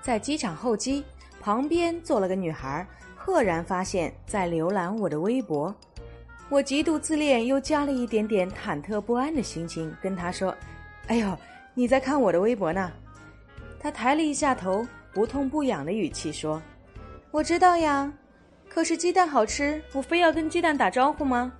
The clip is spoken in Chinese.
在机场候机旁边坐了个女孩，赫然发现在浏览我的微博。我极度自恋，又加了一点点忐忑不安的心情，跟她说：‘哎呦，你在看我的微博呢？’她抬了一下头，不痛不痒的语气说：‘我知道呀，可是鸡蛋好吃，我非要跟鸡蛋打招呼吗？’